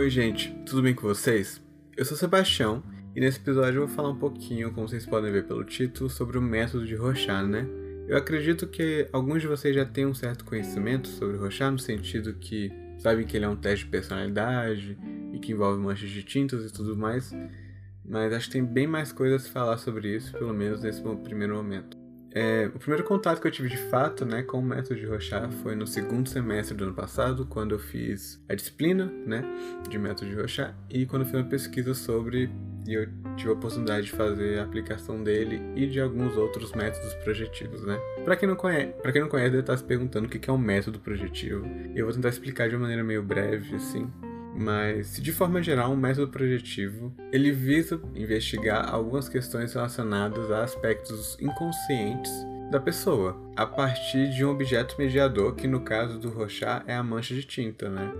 Oi, gente, tudo bem com vocês? Eu sou Sebastião e nesse episódio eu vou falar um pouquinho, como vocês podem ver pelo título, sobre o método de Rorschach, né? Eu acredito que alguns de vocês já têm um certo conhecimento sobre Rorschach, no sentido que sabem que ele é um teste de personalidade e que envolve manchas de tintas e tudo mais, mas acho que tem bem mais coisas a falar sobre isso, pelo menos nesse primeiro momento. É, o primeiro contato que eu tive de fato né, com o método de Rorschach foi no segundo semestre do ano passado, quando eu fiz a disciplina né, de método de Rorschach e quando eu fiz uma pesquisa sobre e eu tive a oportunidade de fazer a aplicação dele e de alguns outros métodos projetivos, né? Para quem não conhece, para quem não conhece, deve estar se perguntando o que é um método projetivo. Eu vou tentar explicar de uma maneira meio breve, assim, mas, de forma geral, um método projetivo ele visa investigar algumas questões relacionadas a aspectos inconscientes da pessoa, a partir de um objeto mediador, que no caso do Rorschach é a mancha de tinta, né?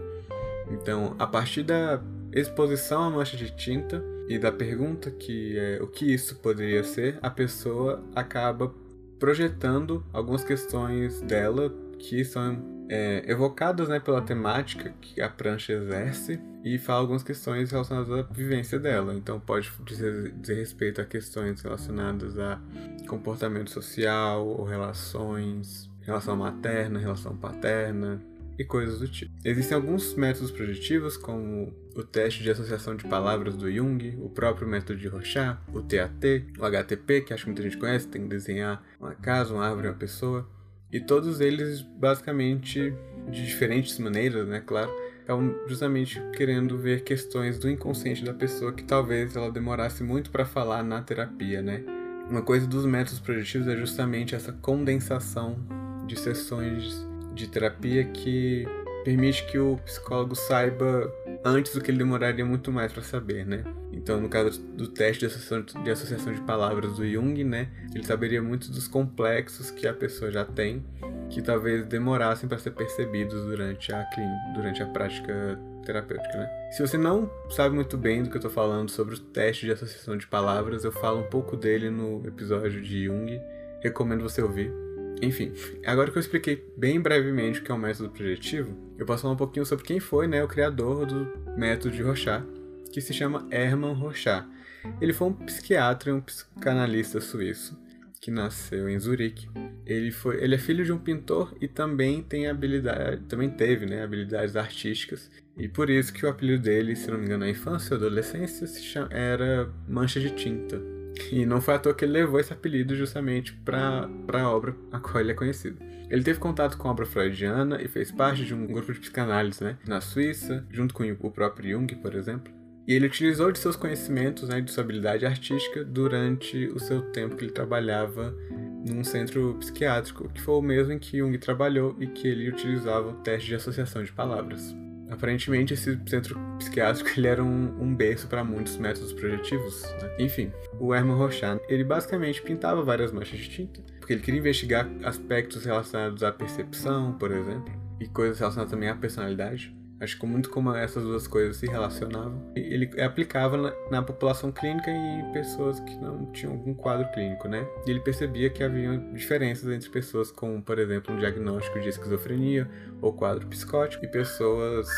Então, a partir da exposição à mancha de tinta e da pergunta que é o que isso poderia ser, a pessoa acaba projetando algumas questões dela que são é, evocadas né, pela temática que a prancha exerce e fala algumas questões relacionadas à vivência dela. Então pode dizer, dizer respeito a questões relacionadas a comportamento social ou relações, relação materna, relação paterna e coisas do tipo. Existem alguns métodos projetivos, como o teste de associação de palavras do Jung, o próprio método de Rorschach, o TAT, o HTP, que acho que muita gente conhece, tem que desenhar uma casa, uma árvore, uma pessoa. E todos eles, basicamente, de diferentes maneiras, né, claro, estavam justamente querendo ver questões do inconsciente da pessoa que talvez ela demorasse muito para falar na terapia, né? Uma coisa dos métodos projetivos é justamente essa condensação de sessões de terapia que permite que o psicólogo saiba antes do que ele demoraria muito mais para saber, né? Então, no caso do teste de associação, de associação de palavras do Jung, né, ele saberia muito dos complexos que a pessoa já tem, que talvez demorassem para ser percebidos durante a durante a prática terapêutica, né? Se você não sabe muito bem do que eu estou falando sobre o teste de associação de palavras, eu falo um pouco dele no episódio de Jung. Recomendo você ouvir. Enfim, agora que eu expliquei bem brevemente o que é um método projetivo, eu posso falar um pouquinho sobre quem foi né, o criador do método de Rorschach, que se chama Hermann Rorschach. Ele foi um psiquiatra e um psicanalista suíço que nasceu em Zurique. Ele foi, ele é filho de um pintor e também tem habilidade, também teve, né, habilidades artísticas. E por isso que o apelido dele, se não me engano, na infância ou adolescência, chama, era Mancha de Tinta. E não foi à toa que ele levou esse apelido justamente para a obra a qual ele é conhecido. Ele teve contato com a obra freudiana e fez parte de um grupo de psicanálise né, na Suíça, junto com o próprio Jung, por exemplo. E ele utilizou de seus conhecimentos né, de sua habilidade artística durante o seu tempo que ele trabalhava num centro psiquiátrico, que foi o mesmo em que Jung trabalhou e que ele utilizava o teste de associação de palavras. Aparentemente, esse centro psiquiátrico ele era um, um berço para muitos métodos projetivos. Né? Enfim, o Hermann Rorschach ele basicamente pintava várias manchas de tinta, porque ele queria investigar aspectos relacionados à percepção, por exemplo, e coisas relacionadas também à personalidade. Acho que muito como essas duas coisas se relacionavam. Ele aplicava na, na, população clínica e pessoas que não tinham algum quadro clínico, né? E ele percebia que havia diferenças entre pessoas com, por exemplo, um diagnóstico de esquizofrenia ou quadro psicótico e pessoas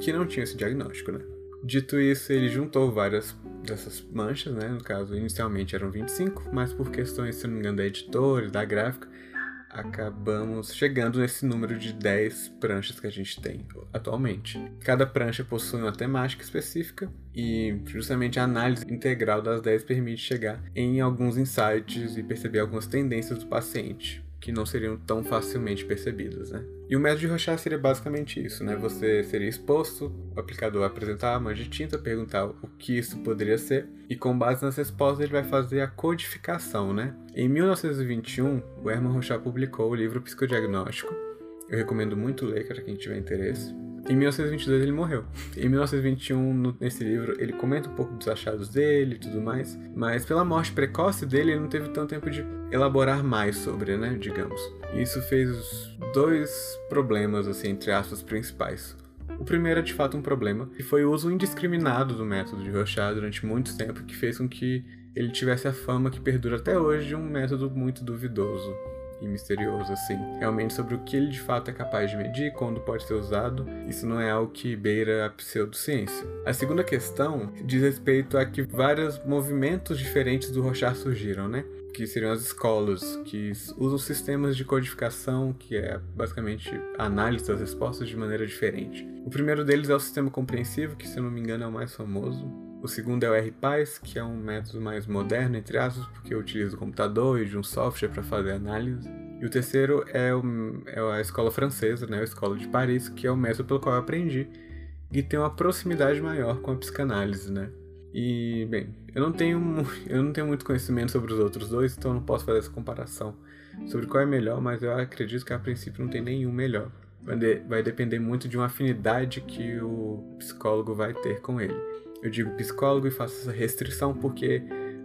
que não tinham esse diagnóstico, né? Dito isso, ele juntou várias dessas manchas, né? No caso, inicialmente eram 25, mas por questões, se não me engano, da editora, da gráfica, acabamos chegando nesse número de 10 pranchas que a gente tem atualmente. Cada prancha possui uma temática específica e justamente a análise integral das 10 permite chegar em alguns insights e perceber algumas tendências do paciente que não seriam tão facilmente percebidas, né? E o método de Rorschach seria basicamente isso, né? Você seria exposto, o aplicador apresentar uma de tinta, perguntar o que isso poderia ser, e com base nas respostas ele vai fazer a codificação, né? Em 1921, o Hermann Rorschach publicou o livro Psicodiagnóstico. Eu recomendo muito ler para quem tiver interesse. Em 1922 ele morreu. Em 1921, no, nesse livro, ele comenta um pouco dos achados dele e tudo mais, mas pela morte precoce dele, ele não teve tanto tempo de elaborar mais sobre, né, digamos. E isso fez dois problemas, assim, entre aspas, principais. O primeiro é de fato um problema, que foi o uso indiscriminado do método de Rorschach durante muito tempo, que fez com que ele tivesse a fama que perdura até hoje de um método muito duvidoso e misterioso, assim. Realmente sobre o que ele de fato é capaz de medir, quando pode ser usado, isso não é algo que beira a pseudociência. A segunda questão diz respeito a que vários movimentos diferentes do Rorschach surgiram, né? que seriam as escolas, que usam sistemas de codificação, que é basicamente análise das respostas de maneira diferente. O primeiro deles é o sistema compreensivo, que se não me engano é o mais famoso. O segundo é o RPAS, que é um método mais moderno, entre aspas, porque utiliza o computador e de um software para fazer análise. E o terceiro é, o, é, a escola francesa, né, a escola de Paris, que é o método pelo qual eu aprendi e tem uma proximidade maior com a psicanálise, né? E, bem, eu não tenho, eu não tenho muito conhecimento sobre os outros dois, então não posso fazer essa comparação sobre qual é melhor, mas eu acredito que a princípio não tem nenhum melhor. Vai depender muito de uma afinidade que o psicólogo vai ter com ele. Eu digo psicólogo e faço essa restrição porque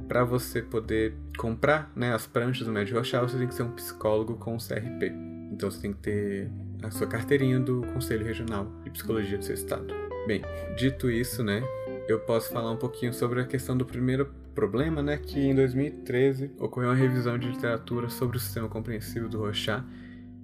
para você poder comprar né, as pranchas do Médio Rochal, você tem que ser um psicólogo com CRP. Então você tem que ter a sua carteirinha do Conselho Regional de Psicologia do seu estado. Bem, dito isso, né, eu posso falar um pouquinho sobre a questão do primeiro problema, né, que em 2013 ocorreu uma revisão de literatura sobre o sistema compreensivo do Rochat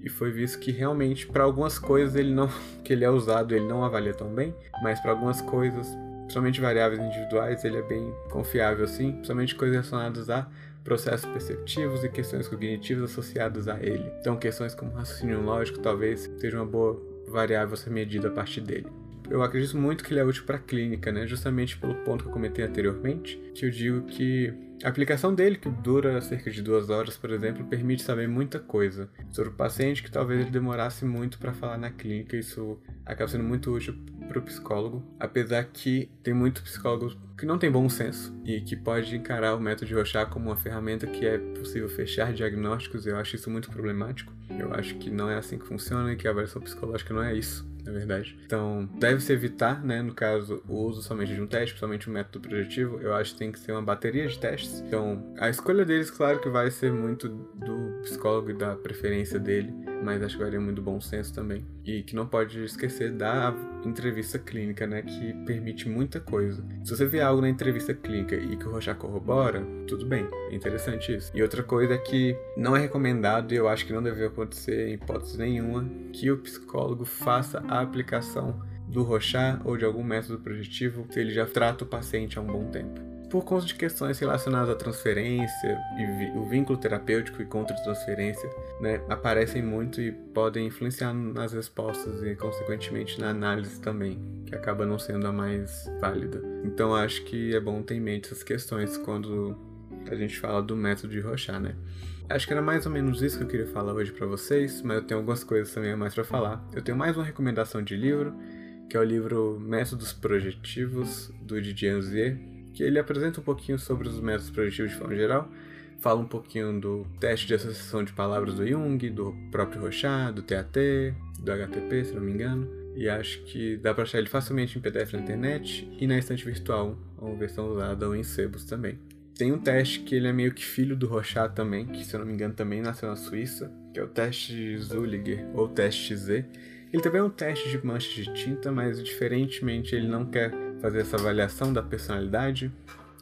e foi visto que realmente para algumas coisas ele não que ele é usado, ele não avalia tão bem, mas para algumas coisas, principalmente variáveis individuais, ele é bem confiável sim, principalmente coisas relacionadas a processos perceptivos e questões cognitivas associadas a ele. Então, questões como raciocínio lógico talvez seja uma boa variável a ser medida a partir dele eu acredito muito que ele é útil para a clínica, né? Justamente pelo ponto que eu comentei anteriormente, que eu digo que a aplicação dele, que dura cerca de duas horas, por exemplo, permite saber muita coisa sobre o paciente que talvez ele demorasse muito para falar na clínica. Isso acaba sendo muito útil para o psicólogo, apesar que tem muitos psicólogos que não tem bom senso e que pode encarar o método de Rochat como uma ferramenta que é possível fechar diagnósticos. Eu acho isso muito problemático. Eu acho que não é assim que funciona e que a avaliação psicológica não é isso na verdade. Então, deve-se evitar, né, no caso, o uso somente de um teste, principalmente um método projetivo. Eu acho que tem que ser uma bateria de testes. Então, a escolha deles, claro que vai ser muito do psicólogo e da preferência dele, mas acho que varia muito bom senso também. E que não pode esquecer da entrevista clínica, né, que permite muita coisa. Se você vê algo na entrevista clínica e que o Rochard corrobora, tudo bem, é interessante isso. E outra coisa é que não é recomendado, e eu acho que não deve acontecer em hipótese nenhuma, que o psicólogo faça a aplicação do Rochard ou de algum método projetivo se ele já trata o paciente há um bom tempo por conta de questões relacionadas à transferência e o vínculo terapêutico e contra-transferência, né, aparecem muito e podem influenciar nas respostas e, consequentemente, na análise também, que acaba não sendo a mais válida. Então, acho que é bom ter em mente essas questões quando a gente fala do método de Rochard, né? Acho que era mais ou menos isso que eu queria falar hoje para vocês, mas eu tenho algumas coisas também a mais para falar. Eu tenho mais uma recomendação de livro, que é o livro Métodos Projetivos, do Didier Anzier, que ele apresenta um pouquinho sobre os métodos projetivos de forma geral, fala um pouquinho do teste de associação de palavras do Jung, do próprio Rochat, do TAT, do HTP, se não me engano, e acho que dá para achar ele facilmente em PDF na internet e na estante virtual, uma versão usada ou em sebos também. Tem um teste que ele é meio que filho do Rochat também, que se eu não me engano também nasceu na Suíça, que é o teste Zulliger, ou teste Z. Ele também é um teste de manchas de tinta, mas diferentemente ele não quer fazer essa avaliação da personalidade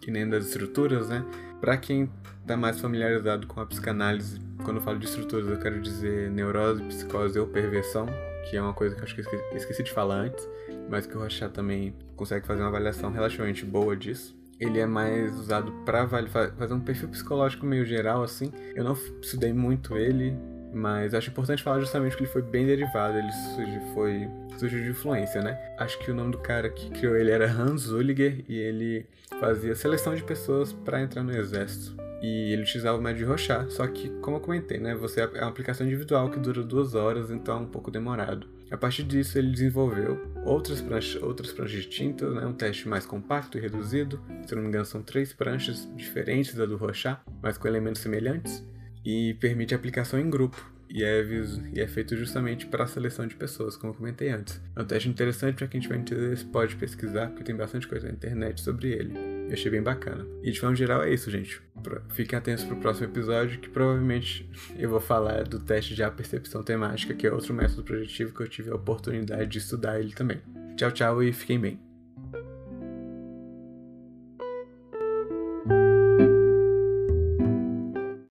e nem das estruturas, né? Para quem está mais familiarizado com a psicanálise, quando eu falo de estruturas, eu quero dizer neurose, psicose ou perversão, que é uma coisa que eu acho que eu esqueci, esqueci de falar antes, mas que o Rochat também consegue fazer uma avaliação relativamente boa disso. Ele é mais usado para fazer um perfil psicológico meio geral, assim. Eu não estudei muito ele, mas acho importante falar justamente que ele foi bem derivado, ele foi surgiu de influência, né? Acho que o nome do cara que criou ele era Hans Zulliger e ele fazia seleção de pessoas para entrar no exército. E ele utilizava o método de Rochat, só que, como eu comentei, né, você é uma aplicação individual que dura duas horas, então é um pouco demorado. A partir disso, ele desenvolveu outras pranchas, outras pranchas de tinta, né, um teste mais compacto e reduzido. Se não me engano, são três pranchas diferentes da do Rochat, mas com elementos semelhantes e permite aplicação em grupo. E é, e é feito justamente para a seleção de pessoas, como eu comentei antes. É um teste interessante para quem tiver interesse, pode pesquisar, porque tem bastante coisa na internet sobre ele. Eu achei bem bacana. E de forma geral é isso, gente. Fiquem atentos para o próximo episódio, que provavelmente eu vou falar do teste de apercepção temática, que é outro método projetivo que eu tive a oportunidade de estudar ele também. Tchau, tchau e fiquem bem.